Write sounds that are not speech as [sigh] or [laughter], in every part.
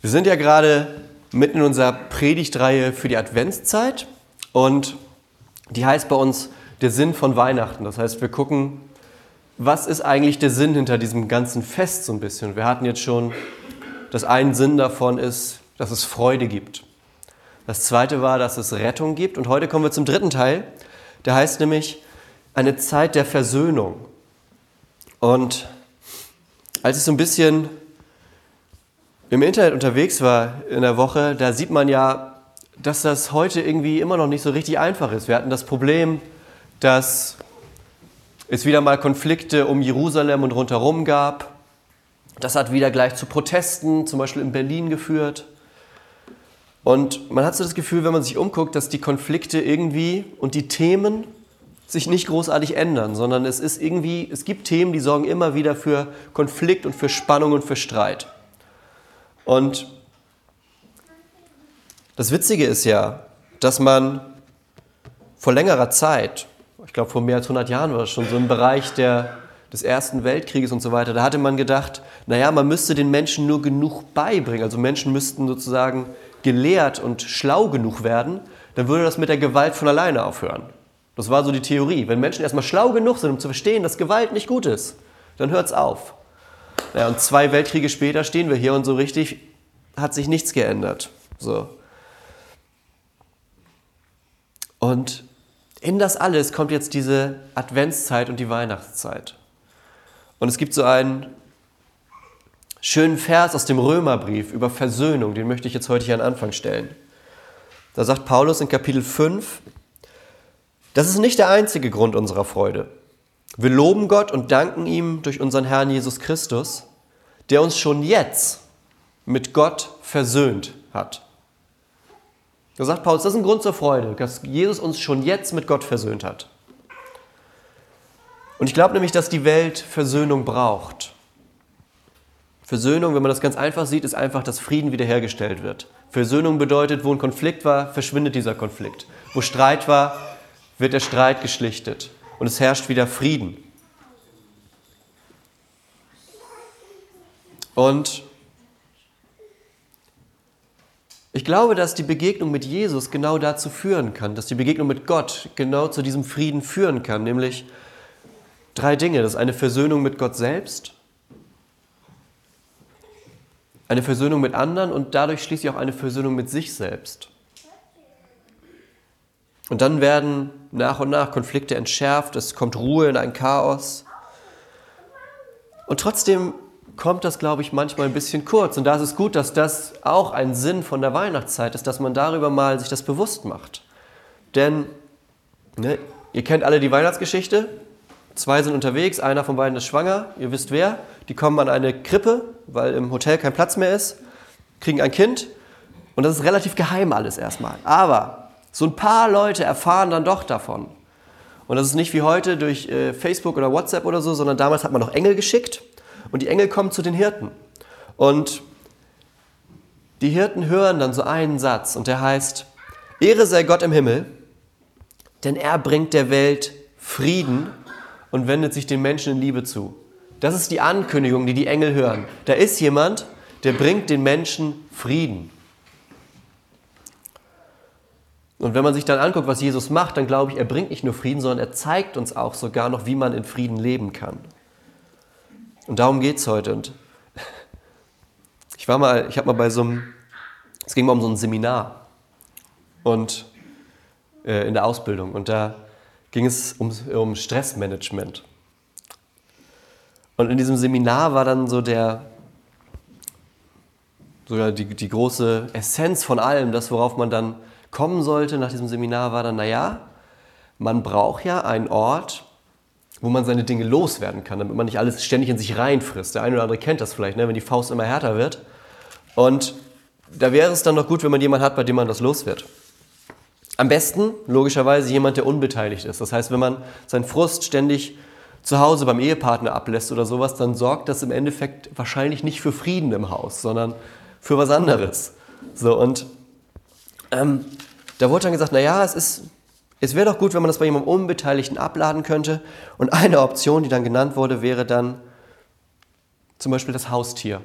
Wir sind ja gerade mitten in unserer Predigtreihe für die Adventszeit und die heißt bei uns der Sinn von Weihnachten. Das heißt, wir gucken, was ist eigentlich der Sinn hinter diesem ganzen Fest so ein bisschen. Wir hatten jetzt schon, dass ein Sinn davon ist, dass es Freude gibt. Das zweite war, dass es Rettung gibt. Und heute kommen wir zum dritten Teil. Der heißt nämlich eine Zeit der Versöhnung. Und als ich so ein bisschen im Internet unterwegs war in der Woche, da sieht man ja, dass das heute irgendwie immer noch nicht so richtig einfach ist. Wir hatten das Problem, dass es wieder mal Konflikte um Jerusalem und rundherum gab. Das hat wieder gleich zu Protesten, zum Beispiel in Berlin, geführt. Und man hat so das Gefühl, wenn man sich umguckt, dass die Konflikte irgendwie und die Themen sich nicht großartig ändern, sondern es ist irgendwie, es gibt Themen, die sorgen immer wieder für Konflikt und für Spannung und für Streit. Und das Witzige ist ja, dass man vor längerer Zeit, ich glaube vor mehr als 100 Jahren war das schon so im Bereich der, des Ersten Weltkrieges und so weiter, da hatte man gedacht, naja, man müsste den Menschen nur genug beibringen. Also Menschen müssten sozusagen gelehrt und schlau genug werden, dann würde das mit der Gewalt von alleine aufhören. Das war so die Theorie. Wenn Menschen erstmal schlau genug sind, um zu verstehen, dass Gewalt nicht gut ist, dann hört es auf. Ja, und zwei Weltkriege später stehen wir hier und so richtig hat sich nichts geändert. So. Und in das alles kommt jetzt diese Adventszeit und die Weihnachtszeit. Und es gibt so einen schönen Vers aus dem Römerbrief über Versöhnung, den möchte ich jetzt heute hier an Anfang stellen. Da sagt Paulus in Kapitel 5, das ist nicht der einzige Grund unserer Freude. Wir loben Gott und danken ihm durch unseren Herrn Jesus Christus, der uns schon jetzt mit Gott versöhnt hat. Da sagt Paulus, das ist ein Grund zur Freude, dass Jesus uns schon jetzt mit Gott versöhnt hat. Und ich glaube nämlich, dass die Welt Versöhnung braucht. Versöhnung, wenn man das ganz einfach sieht, ist einfach, dass Frieden wiederhergestellt wird. Versöhnung bedeutet, wo ein Konflikt war, verschwindet dieser Konflikt. Wo Streit war, wird der Streit geschlichtet und es herrscht wieder Frieden. Und ich glaube, dass die Begegnung mit Jesus genau dazu führen kann, dass die Begegnung mit Gott genau zu diesem Frieden führen kann, nämlich drei Dinge. Das ist eine Versöhnung mit Gott selbst, eine Versöhnung mit anderen und dadurch schließlich auch eine Versöhnung mit sich selbst. Und dann werden nach und nach Konflikte entschärft, es kommt Ruhe in ein Chaos. Und trotzdem kommt das, glaube ich, manchmal ein bisschen kurz. Und da ist es gut, dass das auch ein Sinn von der Weihnachtszeit ist, dass man darüber mal sich das bewusst macht. Denn ne, ihr kennt alle die Weihnachtsgeschichte. Zwei sind unterwegs, einer von beiden ist schwanger, ihr wisst wer. Die kommen an eine Krippe, weil im Hotel kein Platz mehr ist, kriegen ein Kind. Und das ist relativ geheim alles erstmal. Aber so ein paar Leute erfahren dann doch davon. Und das ist nicht wie heute durch äh, Facebook oder WhatsApp oder so, sondern damals hat man noch Engel geschickt und die Engel kommen zu den Hirten. Und die Hirten hören dann so einen Satz und der heißt, Ehre sei Gott im Himmel, denn er bringt der Welt Frieden und wendet sich den Menschen in Liebe zu. Das ist die Ankündigung, die die Engel hören. Da ist jemand, der bringt den Menschen Frieden. Und wenn man sich dann anguckt, was Jesus macht, dann glaube ich, er bringt nicht nur Frieden, sondern er zeigt uns auch sogar noch, wie man in Frieden leben kann. Und darum geht es heute. Und [laughs] ich war mal, ich habe mal bei so einem, es ging mal um so ein Seminar und äh, in der Ausbildung und da ging es um, um Stressmanagement. Und in diesem Seminar war dann so der, sogar die, die große Essenz von allem, das, worauf man dann kommen sollte nach diesem Seminar, war dann, naja, man braucht ja einen Ort, wo man seine Dinge loswerden kann, damit man nicht alles ständig in sich reinfrisst. Der eine oder andere kennt das vielleicht, ne, wenn die Faust immer härter wird. Und da wäre es dann noch gut, wenn man jemanden hat, bei dem man das los wird. Am besten, logischerweise, jemand, der unbeteiligt ist. Das heißt, wenn man seinen Frust ständig zu Hause beim Ehepartner ablässt oder sowas, dann sorgt das im Endeffekt wahrscheinlich nicht für Frieden im Haus, sondern für was anderes. So, und ähm, da wurde dann gesagt, naja, es es wäre doch gut, wenn man das bei jemandem Unbeteiligten abladen könnte. Und eine Option, die dann genannt wurde, wäre dann zum Beispiel das Haustier.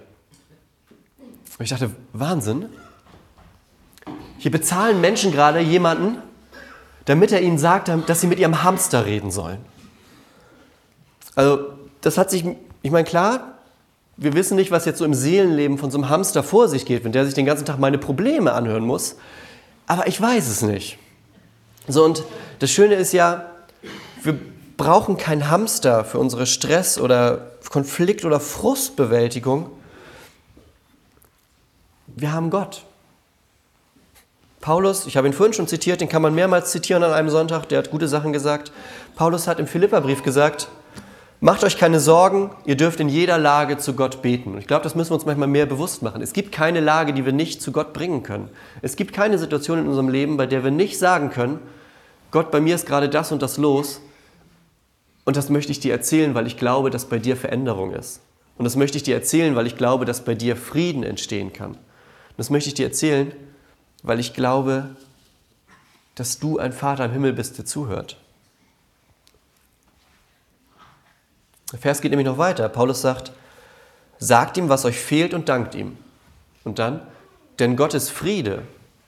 Und ich dachte, Wahnsinn. Hier bezahlen Menschen gerade jemanden, damit er ihnen sagt, dass sie mit ihrem Hamster reden sollen. Also, das hat sich, ich meine, klar, wir wissen nicht, was jetzt so im Seelenleben von so einem Hamster vor sich geht, wenn der sich den ganzen Tag meine Probleme anhören muss. Aber ich weiß es nicht. So, und das Schöne ist ja, wir brauchen keinen Hamster für unsere Stress- oder Konflikt- oder Frustbewältigung. Wir haben Gott. Paulus, ich habe ihn vorhin schon zitiert, den kann man mehrmals zitieren an einem Sonntag, der hat gute Sachen gesagt. Paulus hat im Philipperbrief gesagt, macht euch keine Sorgen, ihr dürft in jeder Lage zu Gott beten. Und ich glaube, das müssen wir uns manchmal mehr bewusst machen. Es gibt keine Lage, die wir nicht zu Gott bringen können. Es gibt keine Situation in unserem Leben, bei der wir nicht sagen können, Gott, bei mir ist gerade das und das los und das möchte ich dir erzählen, weil ich glaube, dass bei dir Veränderung ist. Und das möchte ich dir erzählen, weil ich glaube, dass bei dir Frieden entstehen kann. Und das möchte ich dir erzählen, weil ich glaube, dass du ein Vater im Himmel bist, der zuhört. Der Vers geht nämlich noch weiter. Paulus sagt, sagt ihm, was euch fehlt und dankt ihm. Und dann, denn Gottes Friede,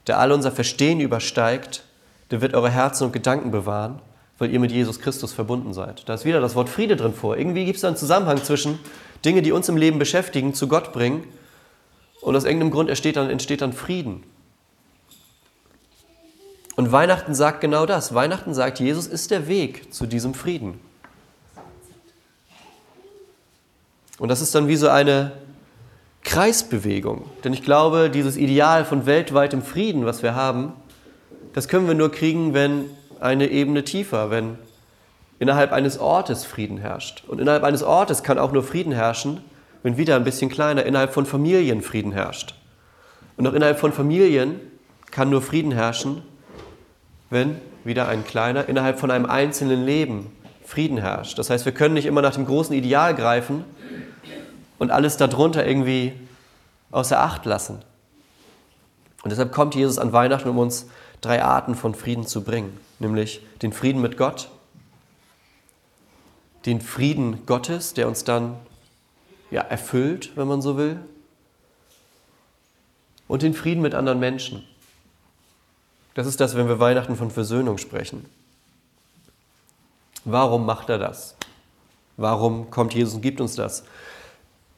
der all unser Verstehen übersteigt, der wird eure Herzen und Gedanken bewahren, weil ihr mit Jesus Christus verbunden seid. Da ist wieder das Wort Friede drin vor. Irgendwie gibt es da einen Zusammenhang zwischen Dinge, die uns im Leben beschäftigen, zu Gott bringen und aus irgendeinem Grund entsteht dann, entsteht dann Frieden. Und Weihnachten sagt genau das. Weihnachten sagt, Jesus ist der Weg zu diesem Frieden. Und das ist dann wie so eine Kreisbewegung. Denn ich glaube, dieses Ideal von weltweitem Frieden, was wir haben, das können wir nur kriegen, wenn eine Ebene tiefer, wenn innerhalb eines Ortes Frieden herrscht. Und innerhalb eines Ortes kann auch nur Frieden herrschen, wenn wieder ein bisschen kleiner innerhalb von Familien Frieden herrscht. Und auch innerhalb von Familien kann nur Frieden herrschen, wenn wieder ein kleiner, innerhalb von einem einzelnen Leben Frieden herrscht. Das heißt, wir können nicht immer nach dem großen Ideal greifen und alles darunter irgendwie außer Acht lassen. Und deshalb kommt Jesus an Weihnachten, um uns drei Arten von Frieden zu bringen, nämlich den Frieden mit Gott, den Frieden Gottes, der uns dann ja, erfüllt, wenn man so will, und den Frieden mit anderen Menschen. Das ist das, wenn wir Weihnachten von Versöhnung sprechen. Warum macht er das? Warum kommt Jesus und gibt uns das?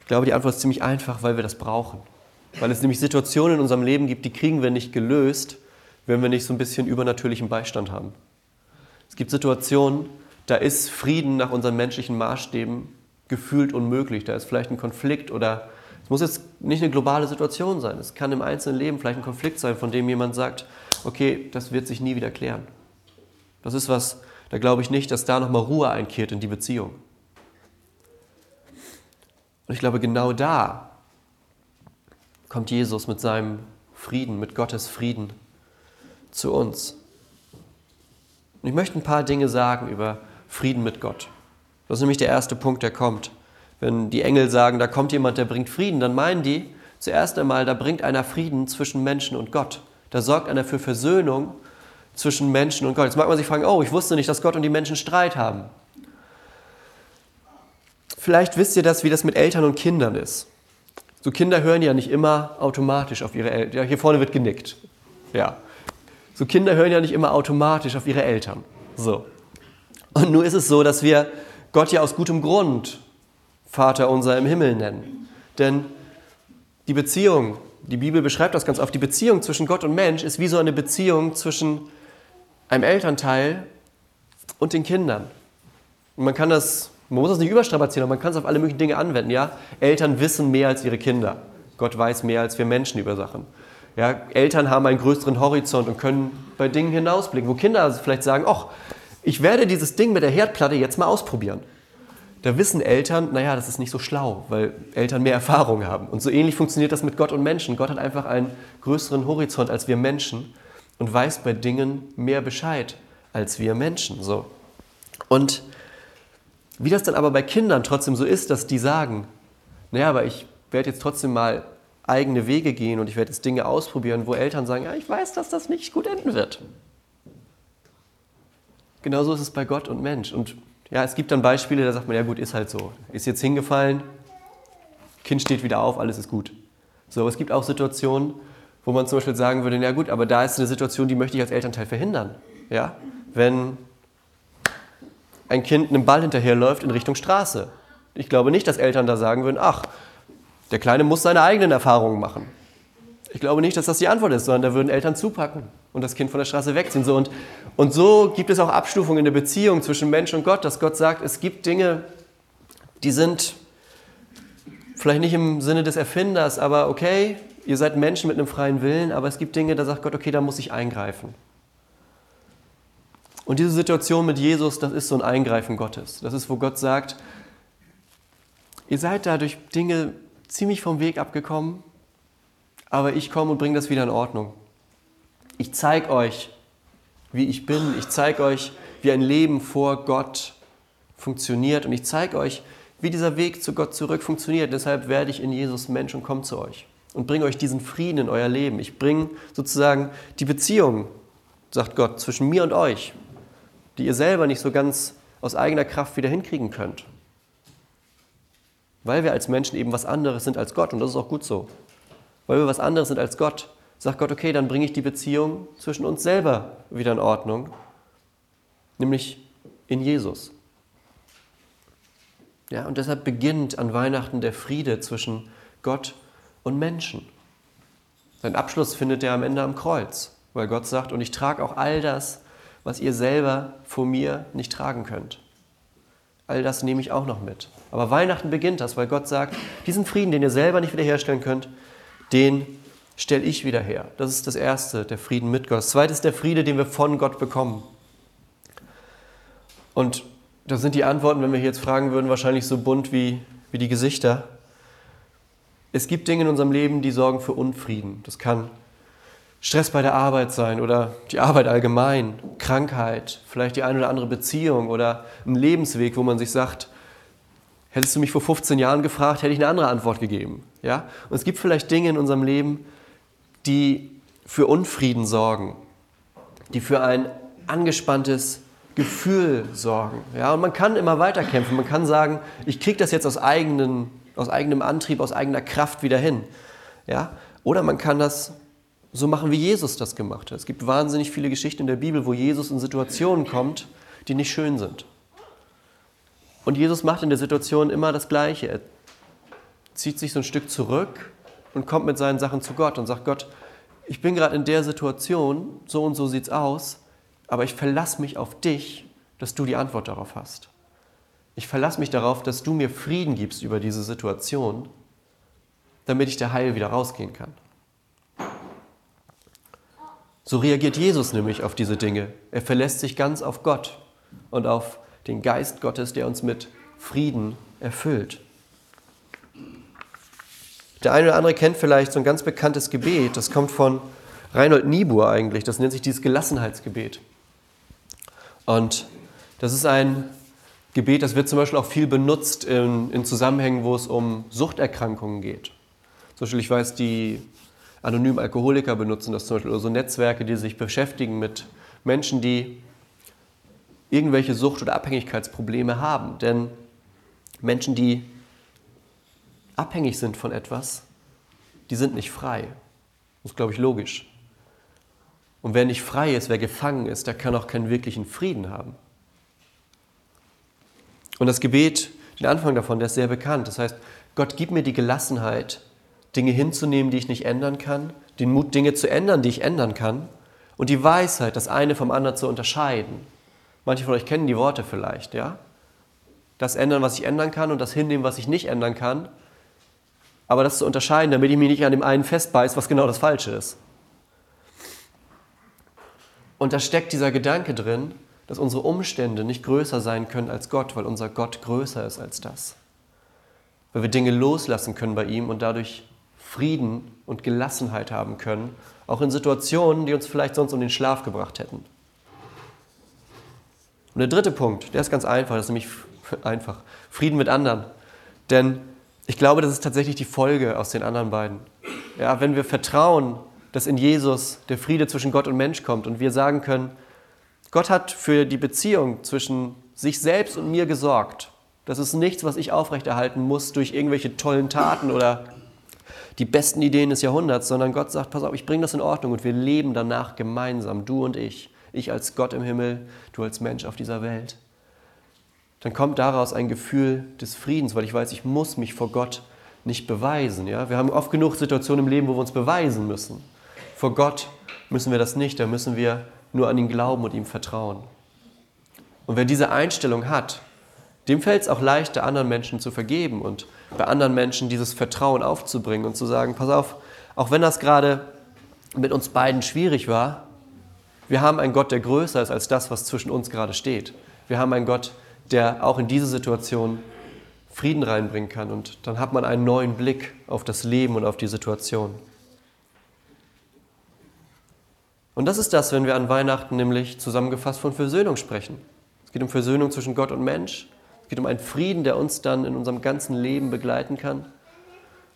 Ich glaube, die Antwort ist ziemlich einfach, weil wir das brauchen. Weil es nämlich Situationen in unserem Leben gibt, die kriegen wir nicht gelöst, wenn wir nicht so ein bisschen übernatürlichen Beistand haben. Es gibt Situationen, da ist Frieden nach unseren menschlichen Maßstäben gefühlt unmöglich. Da ist vielleicht ein Konflikt oder es muss jetzt nicht eine globale Situation sein. Es kann im einzelnen Leben vielleicht ein Konflikt sein, von dem jemand sagt, okay, das wird sich nie wieder klären. Das ist was, da glaube ich nicht, dass da nochmal Ruhe einkehrt in die Beziehung. Und ich glaube, genau da kommt Jesus mit seinem Frieden, mit Gottes Frieden zu uns. Und ich möchte ein paar Dinge sagen über Frieden mit Gott. Das ist nämlich der erste Punkt, der kommt. Wenn die Engel sagen, da kommt jemand, der bringt Frieden, dann meinen die zuerst einmal, da bringt einer Frieden zwischen Menschen und Gott. Da sorgt einer für Versöhnung zwischen Menschen und Gott. Jetzt mag man sich fragen, oh, ich wusste nicht, dass Gott und die Menschen Streit haben. Vielleicht wisst ihr das, wie das mit Eltern und Kindern ist. So Kinder hören ja nicht immer automatisch auf ihre Eltern. Ja, hier vorne wird genickt. Ja. So Kinder hören ja nicht immer automatisch auf ihre Eltern. So. Und nur ist es so, dass wir Gott ja aus gutem Grund Vater unser im Himmel nennen. Denn die Beziehung die Bibel beschreibt das ganz oft, die Beziehung zwischen Gott und Mensch ist wie so eine Beziehung zwischen einem Elternteil und den Kindern. Und man kann das, man muss das nicht überstrapazieren, aber man kann es auf alle möglichen Dinge anwenden. Ja? Eltern wissen mehr als ihre Kinder. Gott weiß mehr als wir Menschen über Sachen. Ja? Eltern haben einen größeren Horizont und können bei Dingen hinausblicken, wo Kinder vielleicht sagen, ach, ich werde dieses Ding mit der Herdplatte jetzt mal ausprobieren da wissen Eltern, naja, das ist nicht so schlau, weil Eltern mehr Erfahrung haben. Und so ähnlich funktioniert das mit Gott und Menschen. Gott hat einfach einen größeren Horizont als wir Menschen und weiß bei Dingen mehr Bescheid als wir Menschen. So. Und wie das dann aber bei Kindern trotzdem so ist, dass die sagen, naja, aber ich werde jetzt trotzdem mal eigene Wege gehen und ich werde jetzt Dinge ausprobieren, wo Eltern sagen, ja, ich weiß, dass das nicht gut enden wird. Genauso ist es bei Gott und Mensch. Und ja, es gibt dann Beispiele, da sagt man, ja gut, ist halt so. Ist jetzt hingefallen, Kind steht wieder auf, alles ist gut. So, aber es gibt auch Situationen, wo man zum Beispiel sagen würde, ja gut, aber da ist eine Situation, die möchte ich als Elternteil verhindern. Ja? Wenn ein Kind einem Ball hinterherläuft in Richtung Straße. Ich glaube nicht, dass Eltern da sagen würden, ach, der Kleine muss seine eigenen Erfahrungen machen. Ich glaube nicht, dass das die Antwort ist, sondern da würden Eltern zupacken und das Kind von der Straße wegziehen. So, und, und so gibt es auch Abstufungen in der Beziehung zwischen Mensch und Gott, dass Gott sagt, es gibt Dinge, die sind vielleicht nicht im Sinne des Erfinders, aber okay, ihr seid Menschen mit einem freien Willen, aber es gibt Dinge, da sagt Gott, okay, da muss ich eingreifen. Und diese Situation mit Jesus, das ist so ein Eingreifen Gottes. Das ist, wo Gott sagt, ihr seid da durch Dinge ziemlich vom Weg abgekommen, aber ich komme und bringe das wieder in Ordnung. Ich zeige euch, wie ich bin. Ich zeige euch, wie ein Leben vor Gott funktioniert. Und ich zeige euch, wie dieser Weg zu Gott zurück funktioniert. Deshalb werde ich in Jesus Mensch und komme zu euch und bringe euch diesen Frieden in euer Leben. Ich bringe sozusagen die Beziehung, sagt Gott, zwischen mir und euch, die ihr selber nicht so ganz aus eigener Kraft wieder hinkriegen könnt. Weil wir als Menschen eben was anderes sind als Gott und das ist auch gut so. Weil wir was anderes sind als Gott, sagt Gott, okay, dann bringe ich die Beziehung zwischen uns selber wieder in Ordnung, nämlich in Jesus. Ja, und deshalb beginnt an Weihnachten der Friede zwischen Gott und Menschen. Sein Abschluss findet er am Ende am Kreuz, weil Gott sagt, und ich trage auch all das, was ihr selber vor mir nicht tragen könnt. All das nehme ich auch noch mit. Aber Weihnachten beginnt das, weil Gott sagt, diesen Frieden, den ihr selber nicht wiederherstellen könnt, den stelle ich wieder her. Das ist das Erste, der Frieden mit Gott. Das Zweite ist der Friede, den wir von Gott bekommen. Und das sind die Antworten, wenn wir hier jetzt fragen würden, wahrscheinlich so bunt wie, wie die Gesichter. Es gibt Dinge in unserem Leben, die sorgen für Unfrieden. Das kann Stress bei der Arbeit sein oder die Arbeit allgemein, Krankheit, vielleicht die eine oder andere Beziehung oder ein Lebensweg, wo man sich sagt, hättest du mich vor 15 Jahren gefragt, hätte ich eine andere Antwort gegeben. Ja? Und es gibt vielleicht Dinge in unserem Leben, die für Unfrieden sorgen, die für ein angespanntes Gefühl sorgen. Ja? Und man kann immer weiterkämpfen. Man kann sagen, ich kriege das jetzt aus, eigenen, aus eigenem Antrieb, aus eigener Kraft wieder hin. Ja? Oder man kann das so machen, wie Jesus das gemacht hat. Es gibt wahnsinnig viele Geschichten in der Bibel, wo Jesus in Situationen kommt, die nicht schön sind. Und Jesus macht in der Situation immer das Gleiche. Er zieht sich so ein Stück zurück und kommt mit seinen Sachen zu Gott und sagt, Gott, ich bin gerade in der Situation, so und so sieht es aus, aber ich verlasse mich auf dich, dass du die Antwort darauf hast. Ich verlasse mich darauf, dass du mir Frieden gibst über diese Situation, damit ich der Heil wieder rausgehen kann. So reagiert Jesus nämlich auf diese Dinge. Er verlässt sich ganz auf Gott und auf den Geist Gottes, der uns mit Frieden erfüllt. Der eine oder andere kennt vielleicht so ein ganz bekanntes Gebet, das kommt von Reinhold Niebuhr eigentlich, das nennt sich dieses Gelassenheitsgebet. Und das ist ein Gebet, das wird zum Beispiel auch viel benutzt in, in Zusammenhängen, wo es um Suchterkrankungen geht. Zum Beispiel, ich weiß, die anonymen Alkoholiker benutzen das zum Beispiel, oder so Netzwerke, die sich beschäftigen mit Menschen, die irgendwelche Sucht- oder Abhängigkeitsprobleme haben. Denn Menschen, die abhängig sind von etwas, die sind nicht frei. Das ist, glaube ich, logisch. Und wer nicht frei ist, wer gefangen ist, der kann auch keinen wirklichen Frieden haben. Und das Gebet, den Anfang davon, der ist sehr bekannt. Das heißt, Gott, gib mir die Gelassenheit, Dinge hinzunehmen, die ich nicht ändern kann, den Mut, Dinge zu ändern, die ich ändern kann, und die Weisheit, das eine vom anderen zu unterscheiden. Manche von euch kennen die Worte vielleicht, ja? Das ändern, was ich ändern kann, und das hinnehmen, was ich nicht ändern kann. Aber das zu unterscheiden, damit ich mich nicht an dem einen festbeiß, was genau das Falsche ist. Und da steckt dieser Gedanke drin, dass unsere Umstände nicht größer sein können als Gott, weil unser Gott größer ist als das. Weil wir Dinge loslassen können bei ihm und dadurch Frieden und Gelassenheit haben können, auch in Situationen, die uns vielleicht sonst um den Schlaf gebracht hätten. Und der dritte Punkt, der ist ganz einfach, das ist nämlich [laughs] einfach, Frieden mit anderen. Denn ich glaube, das ist tatsächlich die Folge aus den anderen beiden. Ja, wenn wir vertrauen, dass in Jesus der Friede zwischen Gott und Mensch kommt und wir sagen können, Gott hat für die Beziehung zwischen sich selbst und mir gesorgt. Das ist nichts, was ich aufrechterhalten muss durch irgendwelche tollen Taten oder die besten Ideen des Jahrhunderts, sondern Gott sagt, pass auf, ich bringe das in Ordnung und wir leben danach gemeinsam, du und ich, ich als Gott im Himmel, du als Mensch auf dieser Welt. Dann kommt daraus ein Gefühl des Friedens, weil ich weiß, ich muss mich vor Gott nicht beweisen. Ja? Wir haben oft genug Situationen im Leben, wo wir uns beweisen müssen. Vor Gott müssen wir das nicht, da müssen wir nur an ihn glauben und ihm vertrauen. Und wer diese Einstellung hat, dem fällt es auch leichter, anderen Menschen zu vergeben und bei anderen Menschen dieses Vertrauen aufzubringen und zu sagen, pass auf, auch wenn das gerade mit uns beiden schwierig war, wir haben einen Gott, der größer ist als das, was zwischen uns gerade steht. Wir haben einen Gott, der auch in diese Situation Frieden reinbringen kann und dann hat man einen neuen Blick auf das Leben und auf die Situation. Und das ist das, wenn wir an Weihnachten nämlich zusammengefasst von Versöhnung sprechen. Es geht um Versöhnung zwischen Gott und Mensch. Es geht um einen Frieden, der uns dann in unserem ganzen Leben begleiten kann.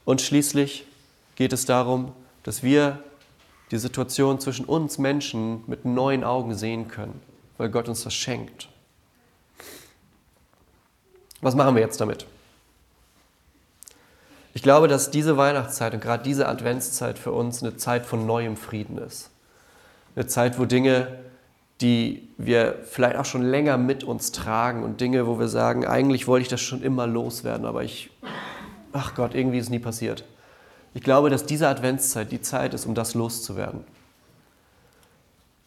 Und schließlich geht es darum, dass wir die Situation zwischen uns Menschen mit neuen Augen sehen können, weil Gott uns das schenkt. Was machen wir jetzt damit? Ich glaube, dass diese Weihnachtszeit und gerade diese Adventszeit für uns eine Zeit von neuem Frieden ist. Eine Zeit, wo Dinge die wir vielleicht auch schon länger mit uns tragen und Dinge, wo wir sagen, eigentlich wollte ich das schon immer loswerden, aber ich, ach Gott, irgendwie ist es nie passiert. Ich glaube, dass diese Adventszeit die Zeit ist, um das loszuwerden.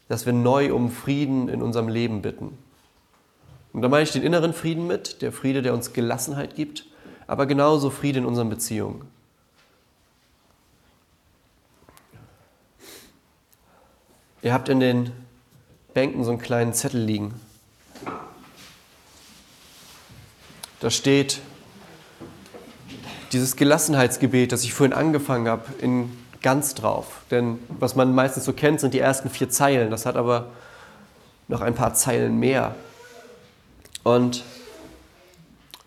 Dass wir neu um Frieden in unserem Leben bitten. Und da meine ich den inneren Frieden mit, der Friede, der uns Gelassenheit gibt, aber genauso Friede in unseren Beziehungen. Ihr habt in den Bänken so einen kleinen Zettel liegen. Da steht dieses Gelassenheitsgebet, das ich vorhin angefangen habe, in ganz drauf. Denn was man meistens so kennt, sind die ersten vier Zeilen. Das hat aber noch ein paar Zeilen mehr. Und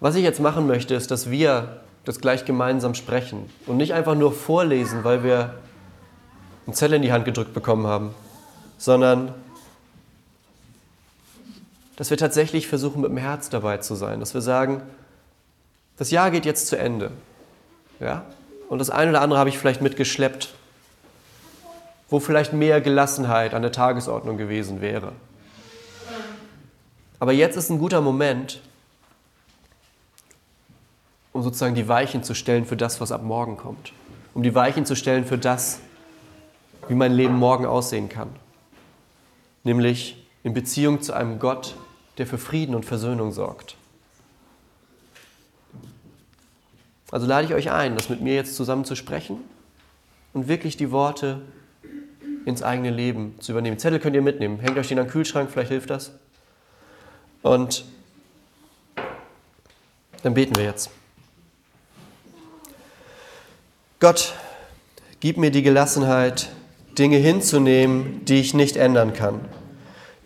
was ich jetzt machen möchte, ist, dass wir das gleich gemeinsam sprechen und nicht einfach nur vorlesen, weil wir einen Zettel in die Hand gedrückt bekommen haben, sondern dass wir tatsächlich versuchen, mit dem Herz dabei zu sein, dass wir sagen, das Jahr geht jetzt zu Ende. Ja? Und das eine oder andere habe ich vielleicht mitgeschleppt, wo vielleicht mehr Gelassenheit an der Tagesordnung gewesen wäre. Aber jetzt ist ein guter Moment, um sozusagen die Weichen zu stellen für das, was ab morgen kommt. Um die Weichen zu stellen für das, wie mein Leben morgen aussehen kann. Nämlich in Beziehung zu einem Gott, der für Frieden und Versöhnung sorgt. Also lade ich euch ein, das mit mir jetzt zusammen zu sprechen und wirklich die Worte ins eigene Leben zu übernehmen. Zettel könnt ihr mitnehmen. Hängt euch den an den Kühlschrank, vielleicht hilft das. Und dann beten wir jetzt. Gott, gib mir die Gelassenheit, Dinge hinzunehmen, die ich nicht ändern kann.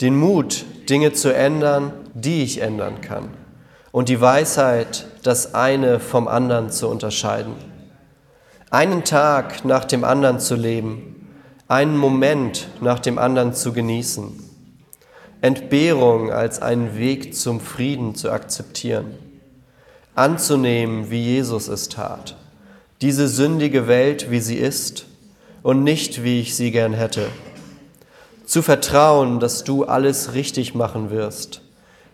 Den Mut, Dinge zu ändern, die ich ändern kann. Und die Weisheit, das eine vom anderen zu unterscheiden. Einen Tag nach dem anderen zu leben, einen Moment nach dem anderen zu genießen. Entbehrung als einen Weg zum Frieden zu akzeptieren. Anzunehmen, wie Jesus es tat. Diese sündige Welt, wie sie ist und nicht, wie ich sie gern hätte zu vertrauen, dass du alles richtig machen wirst,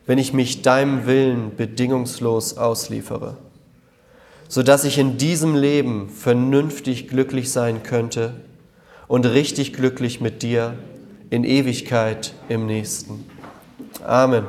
wenn ich mich deinem Willen bedingungslos ausliefere, sodass ich in diesem Leben vernünftig glücklich sein könnte und richtig glücklich mit dir in Ewigkeit im nächsten. Amen.